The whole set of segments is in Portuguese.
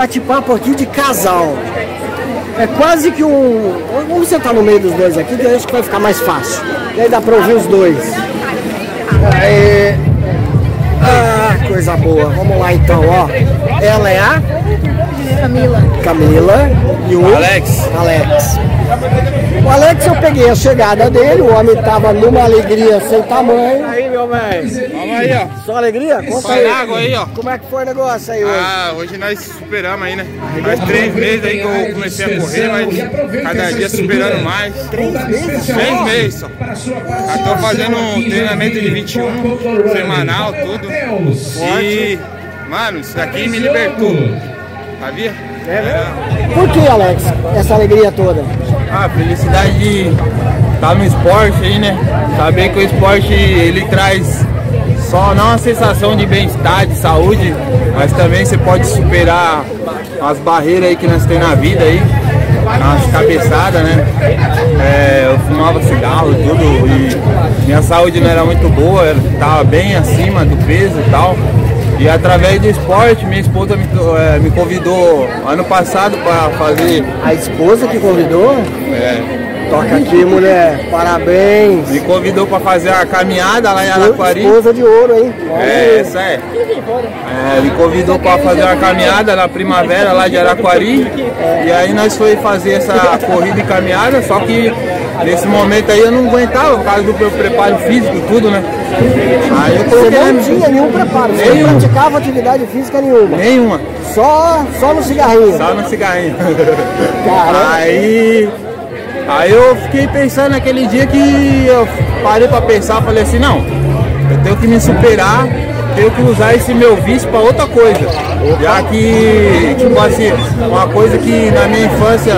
bate-papo aqui de casal. É quase que um. Vamos sentar no meio dos dois aqui, que eu acho que vai ficar mais fácil. E aí dá pra ouvir os dois. Aí. Ah, coisa boa. Vamos lá então, ó. Ela é a Camila. Camila e o Alex. Alex. O Alex eu peguei a chegada dele, o homem tava numa alegria sem tamanho. Aí, meu velho. Vamos aí, ó. Só alegria? Conta Só água aí, ó. Como é que foi o negócio aí hoje? Ah, hoje nós superamos aí, né? Faz três meses aí que eu comecei a correr, mas cada dia superando mais. Três meses só? Três meses só. Já tô fazendo um treinamento de 21 semanal, tudo. E, mano, isso daqui me libertou. Sabia? Por que, Alex, essa alegria toda? Ah, felicidade de estar no esporte aí, né? Saber que o esporte ele traz só não a sensação de bem-estar, de saúde, mas também você pode superar as barreiras aí que nós temos na vida aí, as cabeçadas, né? É, eu fumava cigarro e tudo e minha saúde não era muito boa, eu tava bem acima do peso e tal. E através do esporte, minha esposa me, eh, me convidou ano passado para fazer A esposa que convidou? é, Toca aqui, mulher. Parabéns. Me convidou para fazer a caminhada lá em Araquari. Esposa de ouro, hein? É, essa é. é. Me convidou para fazer uma caminhada na primavera lá de Araquari. E aí nós foi fazer essa corrida e caminhada, só que nesse momento aí eu não aguentava por causa do meu preparo físico e tudo, né? Aí eu Você coloquei não na- tinha nenhum preparo, você Nenhum. não praticava atividade física nenhuma. nenhuma, Só, só no cigarrinho. só no cigarrinho. Caramba. Aí, aí eu fiquei pensando naquele dia que eu parei pra pensar, falei assim, não, eu tenho que me superar, tenho que usar esse meu vício pra outra coisa. Já que, tipo assim, uma coisa que na minha infância,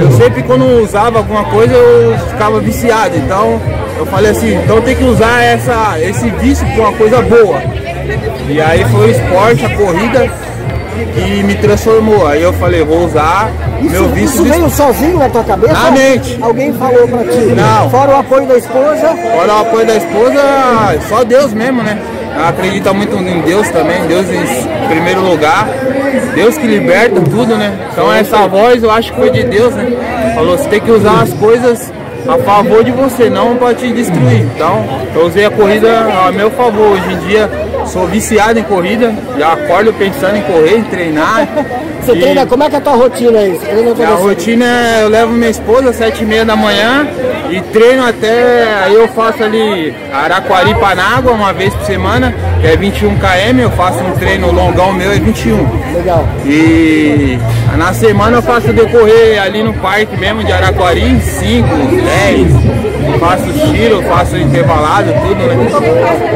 eu sempre quando usava alguma coisa eu ficava viciado. Então eu falei assim, então tem que usar essa, esse vício pra uma coisa boa. E aí foi o esporte, a corrida que me transformou. Aí eu falei, vou usar meu Isso, vício isso de veio sozinho na tua cabeça? Na mente. Alguém falou pra ti? Não. Fora o apoio da esposa? Fora o apoio da esposa, só Deus mesmo, né? Acredita muito em Deus também, Deus em primeiro lugar. Deus que liberta tudo, né? Então essa voz eu acho que foi de Deus, né? Falou, você tem que usar as coisas a favor de você, não para te destruir. Então eu usei a corrida a meu favor. Hoje em dia sou viciado em corrida, já acordo pensando em correr, em treinar. Você E- treina, como é que é a tua rotina aí? Você treina toda a rotina é, eu levo minha esposa às sete e meia da manhã e treino até, aí eu faço ali Araquari Panágua uma vez por semana, que é 21 km, eu faço um treino longão meu é 21. Legal. E na semana eu faço decorrer ali no parque mesmo de Araquari, 5, 10, faço tiro, faço intervalado, tudo, né?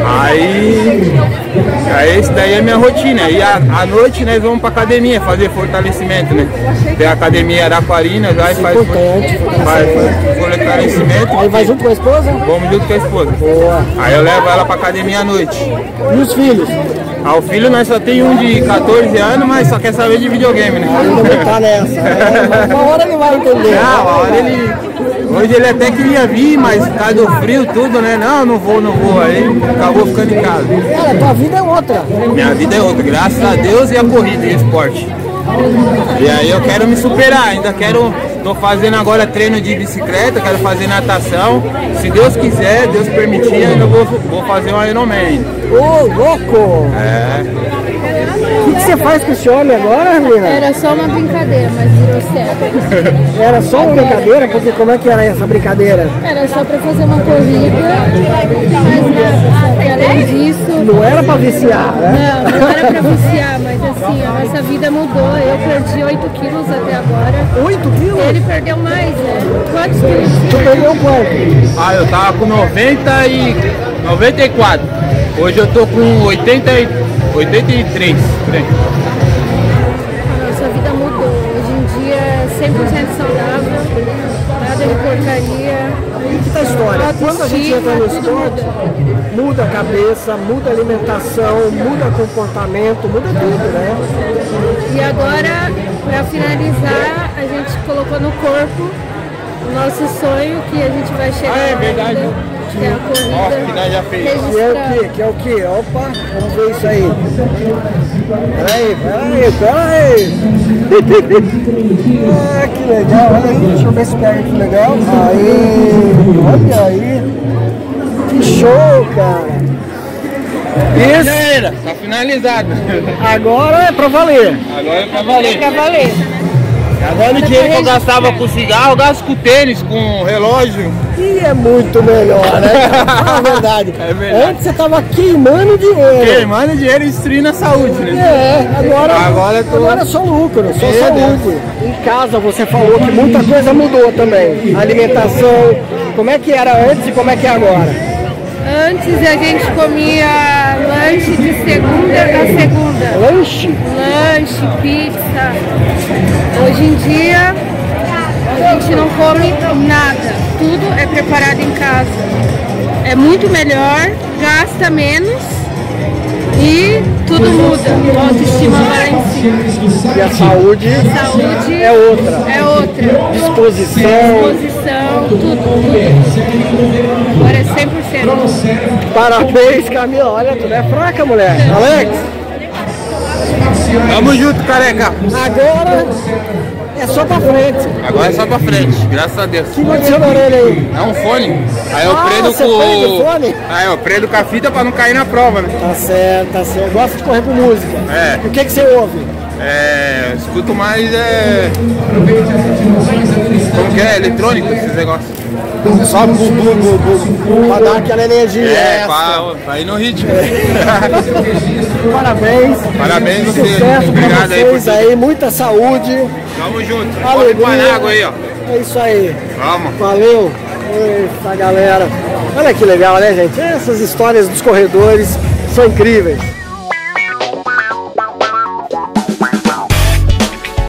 Aí, aí esse daí é minha rotina. E à noite nós vamos pra academia fazer fortalecimento, né? Tem a academia Araquari, nós vai faz, Importante, faz Aí vai junto com a esposa? Vamos junto com a esposa. Boa. Aí eu levo ela pra academia à noite. E os filhos? Ah, o filho nós só tem um de 14 anos, mas só quer saber de videogame, né? Ainda não tá nessa. né? Uma hora ele vai entender. Ah, uma hora ele. Hoje ele até queria vir, mas causa do frio, tudo, né? Não, não vou, não vou. Aí acabou ficando em casa. Cara, tua vida é outra. Minha vida é outra, graças a Deus e a corrida e o esporte. E aí eu quero me superar, ainda quero. Tô fazendo agora treino de bicicleta, quero fazer natação. Se Deus quiser, Deus permitir, ainda vou, vou fazer um Ironman. Ô, louco! É. O que, que você faz com esse homem agora, menina? Era só uma brincadeira, mas virou sério. Era só uma brincadeira? Porque como é que era essa brincadeira? Era só pra fazer uma corrida, Pra viciar, né? não, não era pra viciar, mas assim, a nossa vida mudou. Eu perdi 8 quilos até agora. 8 quilos? Ele perdeu mais, né? Quantos quilos? Tu perdeu quanto? Ah, eu tava com 90 e 94. Hoje eu tô com 80 e 83. por porcaria. Muita história. Quando a gente entra no esporte, muda a cabeça, muda a alimentação, muda comportamento, muda tudo, né? E agora, para finalizar, a gente colocou no corpo o nosso sonho que a gente vai chegar. Ah, é verdade. ainda. Que é a corrida Ó, que nós já fez. Que é o que? Que é o que? Opa, vamos ver isso aí. Peraí, peraí, peraí. ah, que legal, olha aí, deixa eu ver se pega que legal. Aí, olha aí. Que show, cara. Já Isso, era, tá finalizado. agora é pra valer. Agora é pra valer. Pra valer. Agora o dinheiro que eu gastava com cigarro, eu gasto com tênis, com relógio. E é muito melhor, né? Fala a verdade. É verdade. Antes você tava queimando dinheiro. Queimando dinheiro e destruindo a saúde, né? É, agora, Agora eu tô- agora é só lucro, só Meu saúde. Em casa você falou que muita coisa mudou também. Alimentação, como é que era antes e como é que é agora? Antes a gente comia lanche de segunda a segunda. Lanche? Lanche, pizza. Hoje em dia a gente não come nada. Tudo é preparado em casa. É muito melhor, gasta menos e tudo muda. A autoestima vai lá em cima. E a saúde Saúde é outra. é outra. Disposição. Disposição, tudo. tudo. Agora é 100%. Parabéns, Camila. Olha, tu não é fraca, mulher. Alex, Tamo junto, careca. agora é só pra frente. Agora é só pra frente, graças a Deus. O que aconteceu na orelha aí? É um fone. Aí eu Ah, prendo com. o fone? Aí eu prendo com a fita pra não cair na prova, né? Tá certo, tá certo. Gosta de correr com música. É. E o que, que você ouve? É. Escuto mais é. Como que é? Eletrônico esses negócios. Só bu, bu, bu, bu, pra dar aquela energia. É, pra, pra ir no ritmo. Parabéns. Parabéns você. Sucesso pra Obrigado aí por vocês tudo. aí, muita saúde. Tamo junto. Pode Aleluia. parar água aí, ó. É isso aí. Vamos. Valeu. Eita, galera. Olha que legal, né, gente? Essas histórias dos corredores são incríveis.